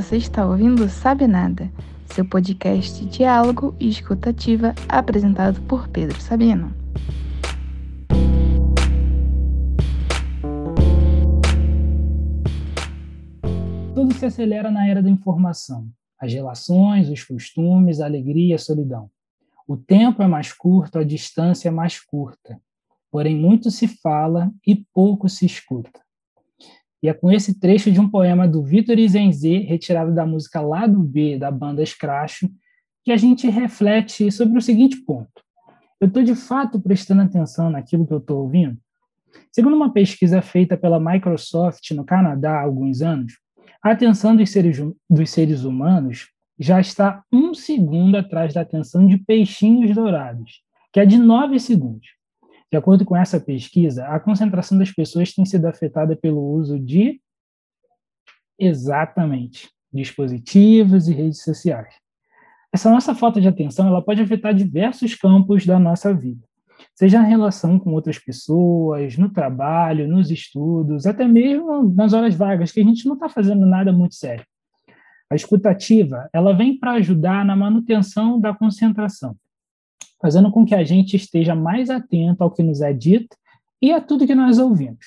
Você está ouvindo Sabe Nada, seu podcast diálogo e escutativa apresentado por Pedro Sabino. Tudo se acelera na era da informação. As relações, os costumes, a alegria, a solidão. O tempo é mais curto, a distância é mais curta. Porém, muito se fala e pouco se escuta. E é com esse trecho de um poema do Vitor Izenzê, retirado da música Lado B da banda Scratch, que a gente reflete sobre o seguinte ponto. Eu estou de fato prestando atenção naquilo que eu estou ouvindo? Segundo uma pesquisa feita pela Microsoft no Canadá há alguns anos, a atenção dos seres, dos seres humanos já está um segundo atrás da atenção de peixinhos dourados, que é de nove segundos. De acordo com essa pesquisa, a concentração das pessoas tem sido afetada pelo uso de exatamente dispositivos e redes sociais. Essa nossa falta de atenção, ela pode afetar diversos campos da nossa vida, seja na relação com outras pessoas, no trabalho, nos estudos, até mesmo nas horas vagas, que a gente não está fazendo nada muito sério. A escutativa, ela vem para ajudar na manutenção da concentração fazendo com que a gente esteja mais atento ao que nos é dito e a tudo que nós ouvimos.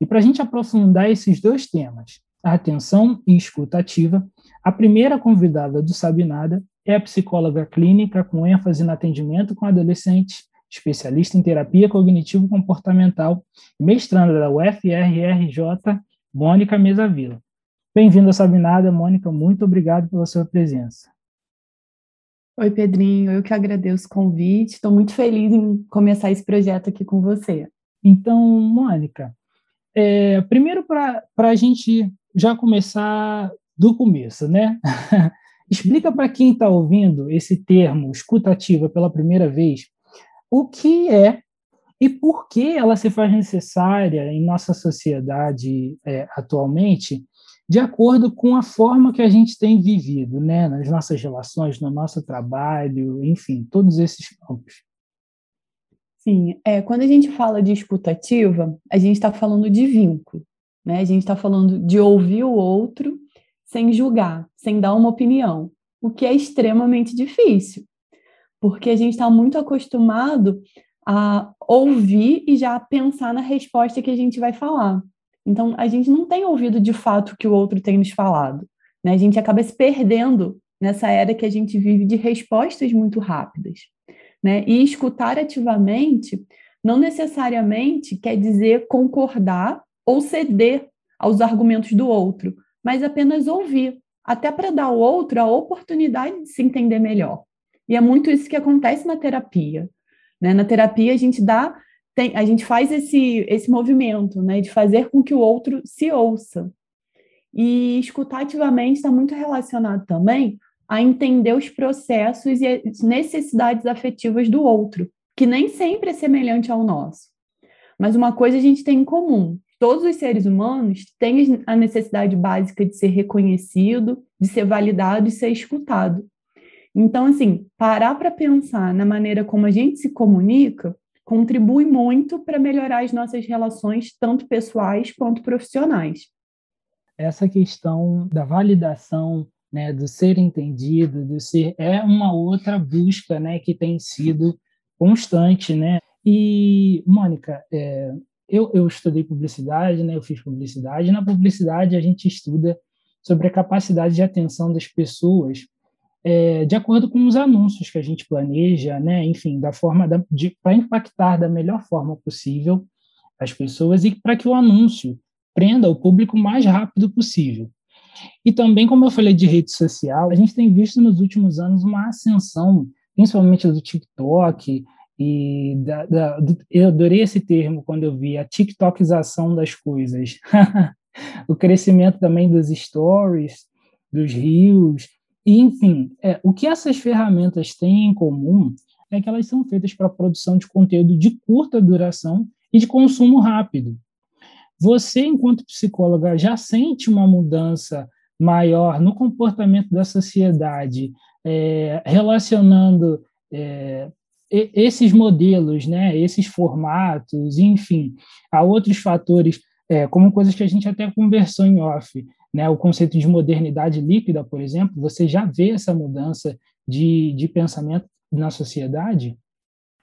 E para a gente aprofundar esses dois temas, a atenção e escuta ativa, a primeira convidada do Sabe Nada é a psicóloga clínica com ênfase no atendimento com adolescentes, especialista em terapia cognitivo-comportamental mestranda da UFRRJ, Mônica Mesavila. Bem-vinda ao Sabe Nada, Mônica, muito obrigado pela sua presença. Oi, Pedrinho, eu que agradeço o convite. Estou muito feliz em começar esse projeto aqui com você. Então, Mônica, é, primeiro para a gente já começar do começo, né? Explica para quem está ouvindo esse termo escutativa pela primeira vez o que é e por que ela se faz necessária em nossa sociedade é, atualmente de acordo com a forma que a gente tem vivido, né, nas nossas relações, no nosso trabalho, enfim, todos esses campos. Sim, é, quando a gente fala de escutativa, a gente está falando de vínculo, né? A gente está falando de ouvir o outro sem julgar, sem dar uma opinião, o que é extremamente difícil, porque a gente está muito acostumado a ouvir e já pensar na resposta que a gente vai falar. Então, a gente não tem ouvido de fato o que o outro tem nos falado. Né? A gente acaba se perdendo nessa era que a gente vive de respostas muito rápidas. Né? E escutar ativamente não necessariamente quer dizer concordar ou ceder aos argumentos do outro, mas apenas ouvir, até para dar ao outro a oportunidade de se entender melhor. E é muito isso que acontece na terapia. Né? Na terapia, a gente dá tem, a gente faz esse, esse movimento, né, de fazer com que o outro se ouça. E escutar ativamente está muito relacionado também a entender os processos e as necessidades afetivas do outro, que nem sempre é semelhante ao nosso. Mas uma coisa a gente tem em comum: todos os seres humanos têm a necessidade básica de ser reconhecido, de ser validado e ser escutado. Então, assim, parar para pensar na maneira como a gente se comunica contribui muito para melhorar as nossas relações, tanto pessoais quanto profissionais. Essa questão da validação, né, do ser entendido, do ser é uma outra busca, né, que tem sido constante, né? E Mônica, é, eu, eu estudei publicidade, né? Eu fiz publicidade. E na publicidade a gente estuda sobre a capacidade de atenção das pessoas é, de acordo com os anúncios que a gente planeja, né? Enfim, da forma para impactar da melhor forma possível as pessoas e para que o anúncio prenda o público o mais rápido possível. E também, como eu falei de rede social, a gente tem visto nos últimos anos uma ascensão, principalmente do TikTok e da, da, do, eu adorei esse termo quando eu vi a TikTokização das coisas. o crescimento também dos stories, dos reels, e, enfim, é, o que essas ferramentas têm em comum é que elas são feitas para produção de conteúdo de curta duração e de consumo rápido. Você, enquanto psicóloga, já sente uma mudança maior no comportamento da sociedade, é, relacionando é, esses modelos, né, esses formatos, enfim, a outros fatores, é, como coisas que a gente até conversou em off, né, o conceito de modernidade líquida, por exemplo, você já vê essa mudança de, de pensamento na sociedade?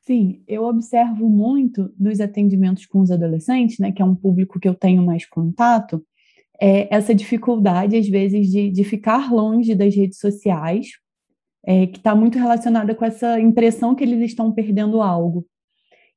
Sim, eu observo muito nos atendimentos com os adolescentes, né, que é um público que eu tenho mais contato, é essa dificuldade, às vezes, de, de ficar longe das redes sociais, é, que está muito relacionada com essa impressão que eles estão perdendo algo.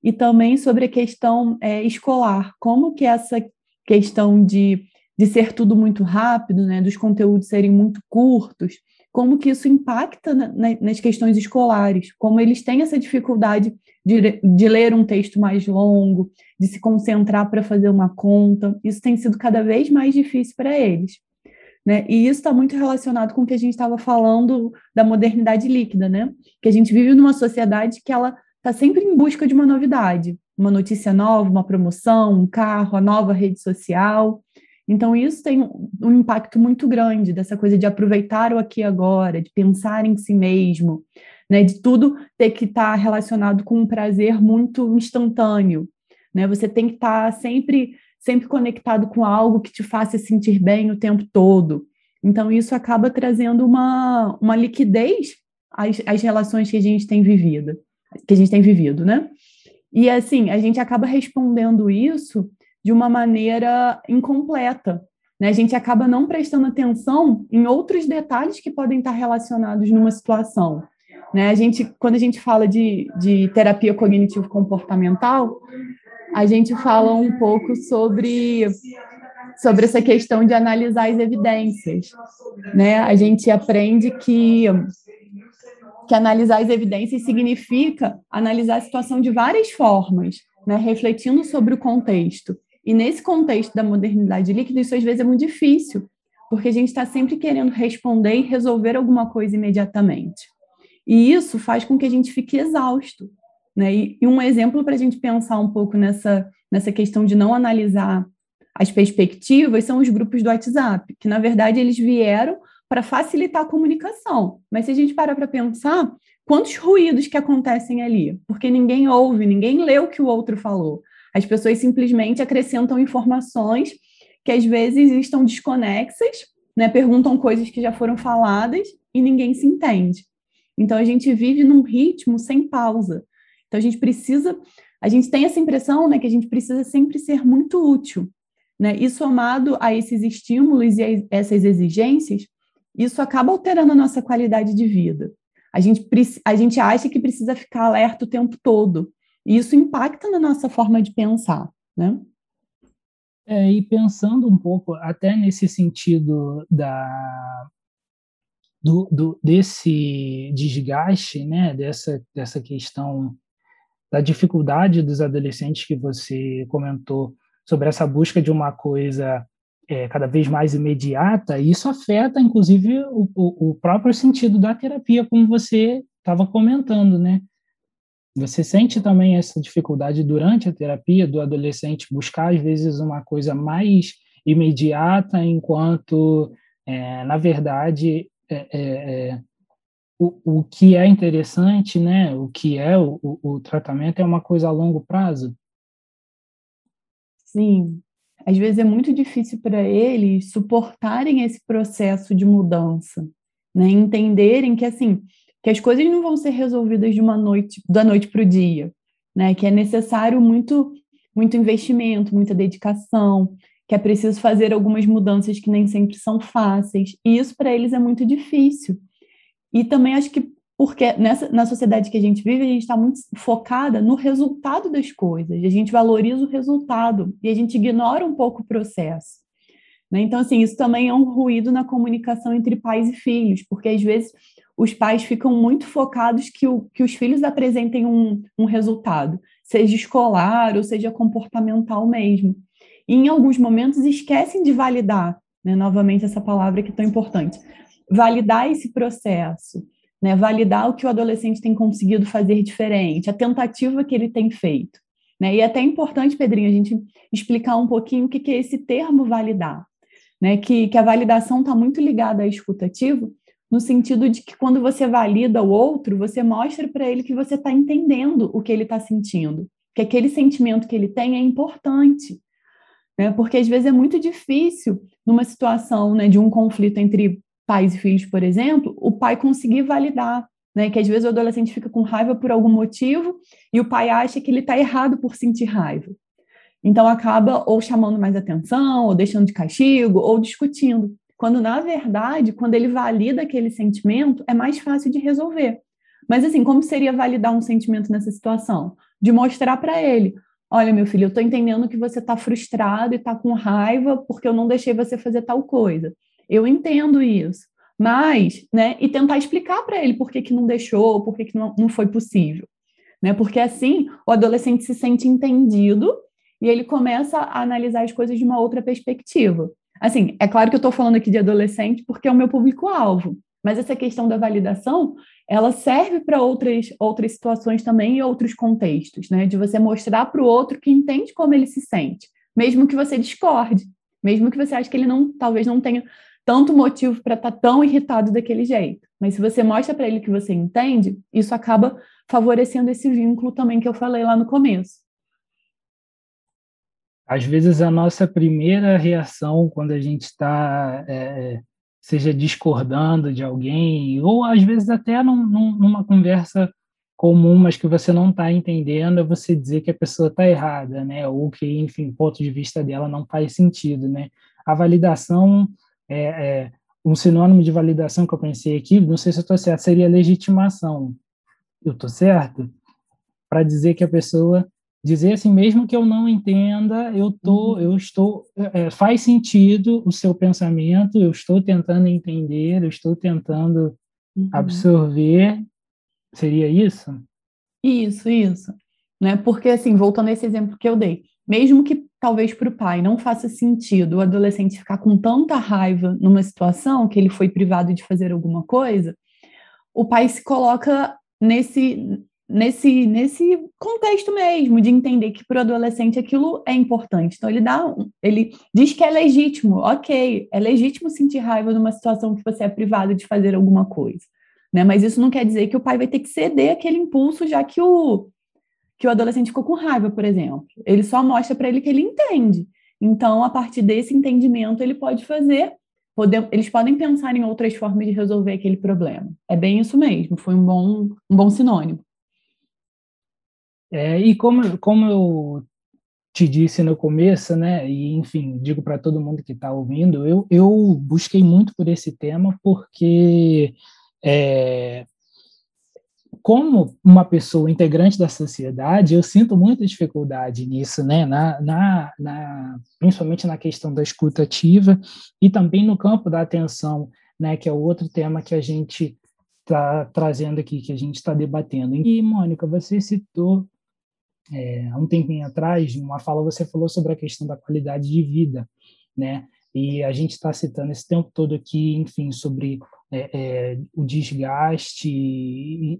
E também sobre a questão é, escolar, como que essa questão de, de ser tudo muito rápido, né, dos conteúdos serem muito curtos, como que isso impacta na, na, nas questões escolares, como eles têm essa dificuldade de, de ler um texto mais longo, de se concentrar para fazer uma conta. Isso tem sido cada vez mais difícil para eles. Né? E isso está muito relacionado com o que a gente estava falando da modernidade líquida, né? Que a gente vive numa sociedade que ela está sempre em busca de uma novidade, uma notícia nova, uma promoção, um carro, a nova rede social. Então, isso tem um impacto muito grande dessa coisa de aproveitar o aqui e agora, de pensar em si mesmo, né, de tudo ter que estar tá relacionado com um prazer muito instantâneo, né? Você tem que estar tá sempre sempre conectado com algo que te faça sentir bem o tempo todo. Então isso acaba trazendo uma, uma liquidez às, às relações que a gente tem vivido, que a gente tem vivido, né? E assim, a gente acaba respondendo isso de uma maneira incompleta, né? A gente acaba não prestando atenção em outros detalhes que podem estar relacionados numa situação. Né? A gente, quando a gente fala de, de terapia cognitivo-comportamental, a gente fala um pouco sobre, sobre essa questão de analisar as evidências. Né? A gente aprende que, que analisar as evidências significa analisar a situação de várias formas, né? refletindo sobre o contexto. E nesse contexto da modernidade líquida, isso às vezes é muito difícil, porque a gente está sempre querendo responder e resolver alguma coisa imediatamente. E isso faz com que a gente fique exausto. Né? E, e um exemplo para a gente pensar um pouco nessa, nessa questão de não analisar as perspectivas são os grupos do WhatsApp, que na verdade eles vieram para facilitar a comunicação. Mas se a gente parar para pensar, quantos ruídos que acontecem ali? Porque ninguém ouve, ninguém lê o que o outro falou. As pessoas simplesmente acrescentam informações que às vezes estão desconexas, né? perguntam coisas que já foram faladas e ninguém se entende. Então a gente vive num ritmo sem pausa. Então a gente precisa, a gente tem essa impressão, né, que a gente precisa sempre ser muito útil, né? E somado a esses estímulos e a essas exigências, isso acaba alterando a nossa qualidade de vida. A gente, a gente acha que precisa ficar alerta o tempo todo. E isso impacta na nossa forma de pensar, né? É, e pensando um pouco até nesse sentido da, do, do, desse desgaste, né, dessa, dessa questão da dificuldade dos adolescentes que você comentou sobre essa busca de uma coisa é, cada vez mais imediata, isso afeta, inclusive, o, o, o próprio sentido da terapia, como você estava comentando, né? Você sente também essa dificuldade durante a terapia do adolescente buscar, às vezes, uma coisa mais imediata, enquanto, é, na verdade, é, é, é, o, o que é interessante, né, o que é o, o, o tratamento é uma coisa a longo prazo. Sim, às vezes é muito difícil para eles suportarem esse processo de mudança, né? Entenderem que assim, que as coisas não vão ser resolvidas de uma noite, da noite para o dia, né? Que é necessário muito muito investimento, muita dedicação, que é preciso fazer algumas mudanças que nem sempre são fáceis, e isso para eles é muito difícil. E também acho que porque nessa, na sociedade que a gente vive, a gente está muito focada no resultado das coisas, a gente valoriza o resultado e a gente ignora um pouco o processo. Né? Então, assim, isso também é um ruído na comunicação entre pais e filhos, porque às vezes os pais ficam muito focados que, o, que os filhos apresentem um, um resultado, seja escolar ou seja comportamental mesmo e em alguns momentos esquecem de validar, né, novamente essa palavra que é tão importante, validar esse processo, né, validar o que o adolescente tem conseguido fazer diferente, a tentativa que ele tem feito. Né? E é até importante, Pedrinho, a gente explicar um pouquinho o que, que é esse termo validar, né? que, que a validação está muito ligada à escutativo, no sentido de que quando você valida o outro, você mostra para ele que você está entendendo o que ele está sentindo, que aquele sentimento que ele tem é importante, né? Porque às vezes é muito difícil numa situação né, de um conflito entre pais e filhos, por exemplo, o pai conseguir validar, né? Que às vezes o adolescente fica com raiva por algum motivo e o pai acha que ele está errado por sentir raiva. Então acaba ou chamando mais atenção, ou deixando de castigo, ou discutindo. Quando, na verdade, quando ele valida aquele sentimento, é mais fácil de resolver. Mas, assim, como seria validar um sentimento nessa situação? De mostrar para ele: olha, meu filho, eu estou entendendo que você está frustrado e está com raiva porque eu não deixei você fazer tal coisa. Eu entendo isso. Mas, né, e tentar explicar para ele por que, que não deixou, por que, que não, não foi possível. Né? Porque assim o adolescente se sente entendido e ele começa a analisar as coisas de uma outra perspectiva. Assim, é claro que eu estou falando aqui de adolescente porque é o meu público-alvo, mas essa questão da validação, ela serve para outras, outras situações também e outros contextos, né? De você mostrar para o outro que entende como ele se sente, mesmo que você discorde, mesmo que você ache que ele não, talvez não tenha tanto motivo para estar tá tão irritado daquele jeito. Mas se você mostra para ele que você entende, isso acaba favorecendo esse vínculo também que eu falei lá no começo às vezes a nossa primeira reação quando a gente está, é, seja discordando de alguém, ou às vezes até num, numa conversa comum, mas que você não está entendendo, é você dizer que a pessoa está errada, né? Ou que, enfim, o ponto de vista dela não faz sentido, né? A validação, é, é um sinônimo de validação que eu pensei aqui, não sei se eu estou certo, seria legitimação. Eu estou certo? Para dizer que a pessoa dizer assim, mesmo que eu não entenda, eu tô, uhum. eu estou, é, faz sentido o seu pensamento, eu estou tentando entender, eu estou tentando uhum. absorver, seria isso? Isso, isso, né? Porque assim, voltando a esse exemplo que eu dei, mesmo que talvez para o pai não faça sentido o adolescente ficar com tanta raiva numa situação que ele foi privado de fazer alguma coisa, o pai se coloca nesse nesse, nesse contexto mesmo, de entender que para o adolescente aquilo é importante. Então, ele dá ele diz que é legítimo, ok, é legítimo sentir raiva numa situação que você é privado de fazer alguma coisa. Né? Mas isso não quer dizer que o pai vai ter que ceder aquele impulso, já que o, que o adolescente ficou com raiva, por exemplo. Ele só mostra para ele que ele entende. Então, a partir desse entendimento, ele pode fazer. Pode, eles podem pensar em outras formas de resolver aquele problema. É bem isso mesmo, foi um bom, um bom sinônimo. É, e como, como eu te disse no começo, né, e enfim, digo para todo mundo que está ouvindo, eu, eu busquei muito por esse tema porque, é, como uma pessoa integrante da sociedade, eu sinto muita dificuldade nisso, né, na, na, na, principalmente na questão da escuta ativa e também no campo da atenção, né, que é outro tema que a gente está trazendo aqui, que a gente está debatendo. E, Mônica, você citou é, há um tempinho atrás, uma fala você falou sobre a questão da qualidade de vida, né? E a gente está citando esse tempo todo aqui, enfim, sobre é, é, o desgaste,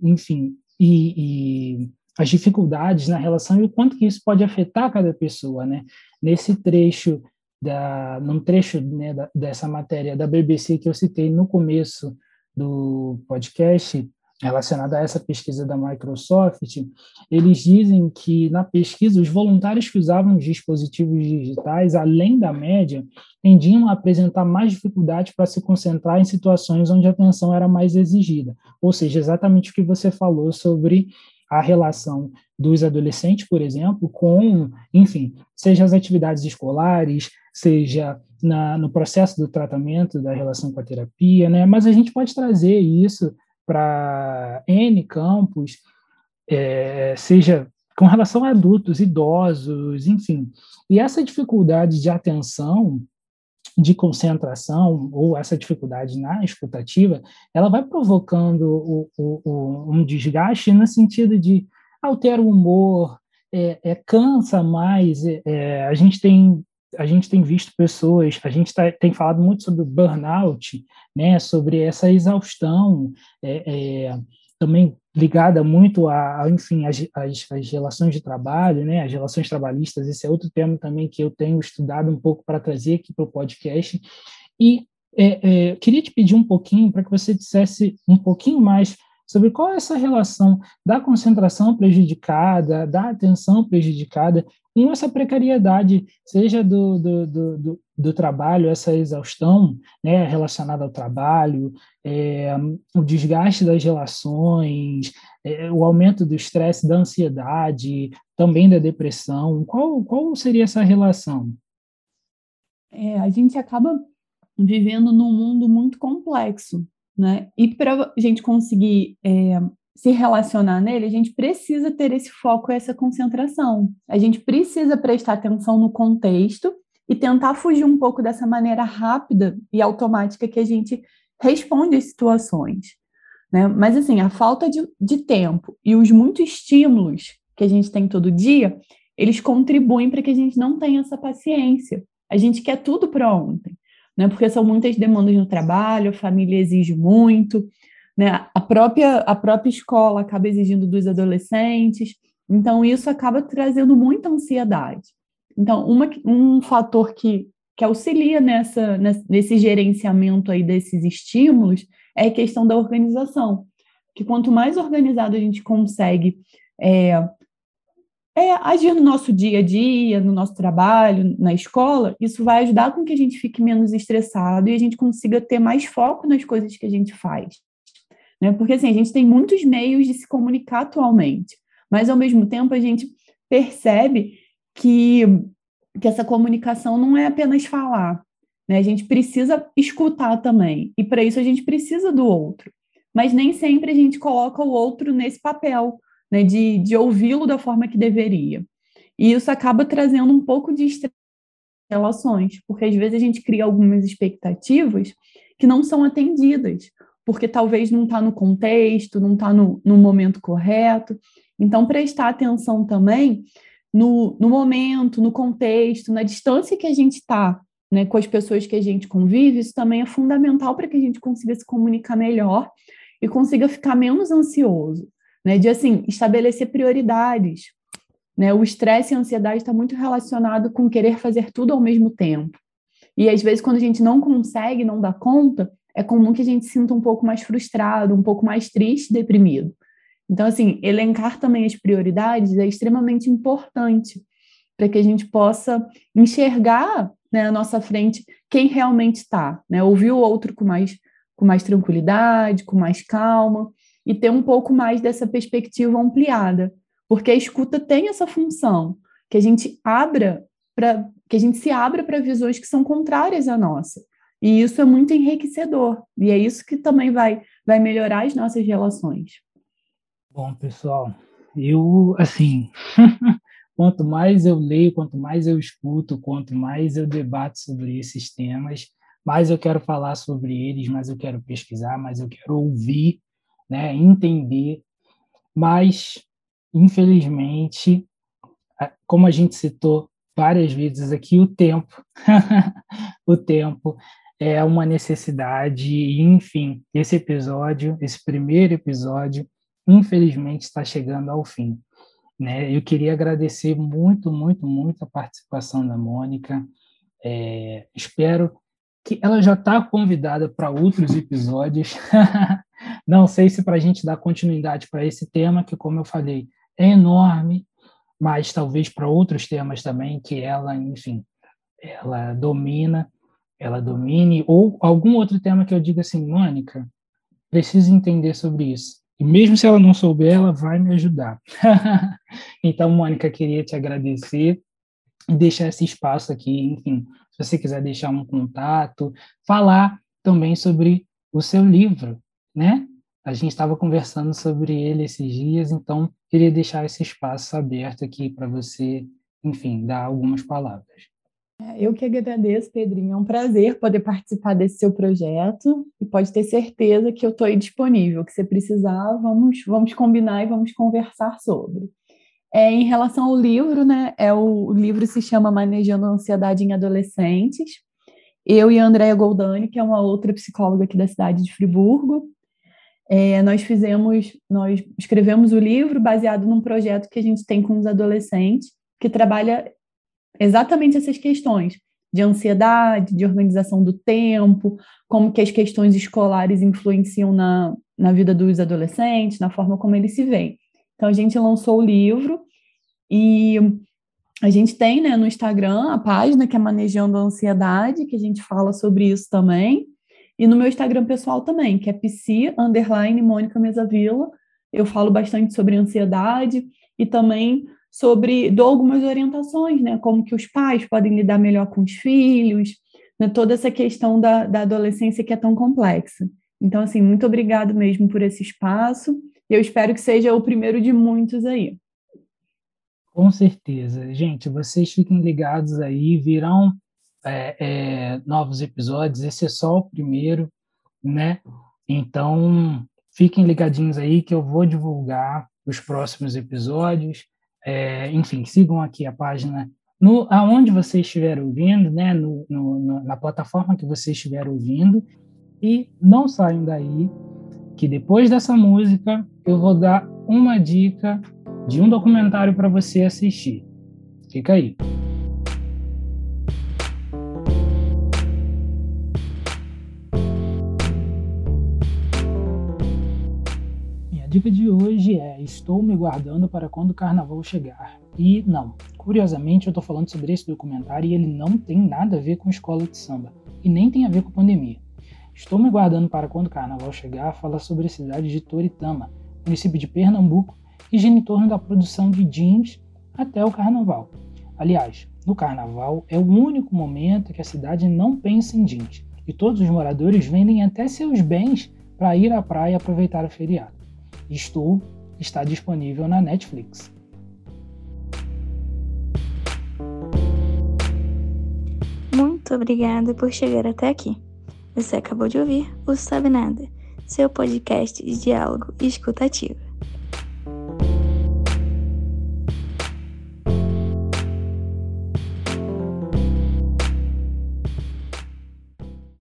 enfim, e, e, as dificuldades na relação e o quanto que isso pode afetar cada pessoa, né? Nesse trecho da, num trecho né, da, dessa matéria da BBC que eu citei no começo do podcast, relacionada a essa pesquisa da Microsoft, eles dizem que na pesquisa os voluntários que usavam os dispositivos digitais, além da média, tendiam a apresentar mais dificuldade para se concentrar em situações onde a atenção era mais exigida. Ou seja, exatamente o que você falou sobre a relação dos adolescentes, por exemplo, com, enfim, seja as atividades escolares, seja na, no processo do tratamento da relação com a terapia, né? Mas a gente pode trazer isso para N campos, é, seja com relação a adultos, idosos, enfim. E essa dificuldade de atenção, de concentração, ou essa dificuldade na escutativa, ela vai provocando o, o, o, um desgaste no sentido de altera o humor, é, é cansa mais. É, é a gente tem a gente tem visto pessoas, a gente tá, tem falado muito sobre o burnout, né, sobre essa exaustão, é, é, também ligada muito a, a enfim, as, as, as, relações de trabalho, né, as relações trabalhistas, esse é outro tema também que eu tenho estudado um pouco para trazer aqui para o podcast, e é, é queria te pedir um pouquinho para que você dissesse um pouquinho mais sobre qual é essa relação da concentração prejudicada, da atenção prejudicada com essa precariedade, seja do, do, do, do trabalho, essa exaustão né, relacionada ao trabalho, é, o desgaste das relações, é, o aumento do estresse, da ansiedade, também da depressão. Qual, qual seria essa relação? É, a gente acaba vivendo num mundo muito complexo, né? E para a gente conseguir é, se relacionar nele, a gente precisa ter esse foco, essa concentração. A gente precisa prestar atenção no contexto e tentar fugir um pouco dessa maneira rápida e automática que a gente responde às situações. Né? Mas, assim, a falta de, de tempo e os muitos estímulos que a gente tem todo dia, eles contribuem para que a gente não tenha essa paciência. A gente quer tudo para ontem, né? porque são muitas demandas no trabalho, a família exige muito, né? A própria, a própria escola acaba exigindo dos adolescentes, então isso acaba trazendo muita ansiedade. Então, uma, um fator que, que auxilia nessa, nesse gerenciamento aí desses estímulos é a questão da organização. Que quanto mais organizado a gente consegue é, é, agir no nosso dia a dia, no nosso trabalho, na escola, isso vai ajudar com que a gente fique menos estressado e a gente consiga ter mais foco nas coisas que a gente faz. Né? Porque assim, a gente tem muitos meios de se comunicar atualmente, mas ao mesmo tempo a gente percebe que, que essa comunicação não é apenas falar. Né? A gente precisa escutar também, e para isso a gente precisa do outro. Mas nem sempre a gente coloca o outro nesse papel, né? de, de ouvi-lo da forma que deveria. E isso acaba trazendo um pouco de relações, porque às vezes a gente cria algumas expectativas que não são atendidas, porque talvez não está no contexto, não está no, no momento correto. Então, prestar atenção também no, no momento, no contexto, na distância que a gente está né, com as pessoas que a gente convive, isso também é fundamental para que a gente consiga se comunicar melhor e consiga ficar menos ansioso, né, de assim estabelecer prioridades. Né, o estresse e a ansiedade está muito relacionado com querer fazer tudo ao mesmo tempo. E às vezes, quando a gente não consegue, não dá conta, é comum que a gente sinta um pouco mais frustrado, um pouco mais triste, deprimido. Então, assim, elencar também as prioridades é extremamente importante para que a gente possa enxergar né, à nossa frente quem realmente está, né? Ouvir o outro com mais, com mais tranquilidade, com mais calma e ter um pouco mais dessa perspectiva ampliada, porque a escuta tem essa função, que a gente abra para que a gente se abra para visões que são contrárias à nossa. E isso é muito enriquecedor. E é isso que também vai, vai melhorar as nossas relações. Bom, pessoal, eu, assim, quanto mais eu leio, quanto mais eu escuto, quanto mais eu debato sobre esses temas, mais eu quero falar sobre eles, mais eu quero pesquisar, mais eu quero ouvir, né, entender. Mas, infelizmente, como a gente citou várias vezes aqui, o tempo, o tempo é uma necessidade, enfim, esse episódio, esse primeiro episódio, infelizmente está chegando ao fim. Né? Eu queria agradecer muito, muito, muito a participação da Mônica. É, espero que ela já está convidada para outros episódios. Não sei se para a gente dar continuidade para esse tema, que, como eu falei, é enorme, mas talvez para outros temas também, que ela, enfim, ela domina ela domine, ou algum outro tema que eu diga assim, Mônica, preciso entender sobre isso. E mesmo se ela não souber, ela vai me ajudar. então, Mônica, queria te agradecer e deixar esse espaço aqui, enfim, se você quiser deixar um contato, falar também sobre o seu livro, né? A gente estava conversando sobre ele esses dias, então queria deixar esse espaço aberto aqui para você, enfim, dar algumas palavras. Eu que agradeço, Pedrinho. É um prazer poder participar desse seu projeto e pode ter certeza que eu estou aí disponível. Que você precisar, vamos, vamos combinar e vamos conversar sobre. É, em relação ao livro, né? É o, o livro se chama Manejando a Ansiedade em Adolescentes. Eu e a Andrea Goldani, que é uma outra psicóloga aqui da cidade de Friburgo, é, nós fizemos, nós escrevemos o livro baseado num projeto que a gente tem com os adolescentes, que trabalha exatamente essas questões de ansiedade, de organização do tempo, como que as questões escolares influenciam na, na vida dos adolescentes, na forma como eles se veem. Então, a gente lançou o livro e a gente tem né, no Instagram a página que é Manejando a Ansiedade, que a gente fala sobre isso também. E no meu Instagram pessoal também, que é psi, underline, Mônica Mesavila. Eu falo bastante sobre ansiedade e também sobre, dou algumas orientações, né? Como que os pais podem lidar melhor com os filhos, né, toda essa questão da, da adolescência que é tão complexa. Então, assim, muito obrigado mesmo por esse espaço. Eu espero que seja o primeiro de muitos aí. Com certeza. Gente, vocês fiquem ligados aí, virão é, é, novos episódios. Esse é só o primeiro, né? Então, fiquem ligadinhos aí que eu vou divulgar os próximos episódios. É, enfim, sigam aqui a página no, aonde você estiver ouvindo, né? No, no, na plataforma que você estiver ouvindo. E não saiam daí, que depois dessa música eu vou dar uma dica de um documentário para você assistir. Fica aí. Dica de hoje é: Estou me guardando para quando o carnaval chegar. E não, curiosamente eu estou falando sobre esse documentário e ele não tem nada a ver com escola de samba e nem tem a ver com pandemia. Estou me guardando para quando o carnaval chegar fala sobre a cidade de Toritama, município de Pernambuco, e gira em torno da produção de jeans até o carnaval. Aliás, no carnaval é o único momento que a cidade não pensa em jeans, e todos os moradores vendem até seus bens para ir à praia aproveitar o feriado. Isto está disponível na Netflix. Muito obrigada por chegar até aqui. Você acabou de ouvir o Sabe Nada, seu podcast de diálogo escutativo.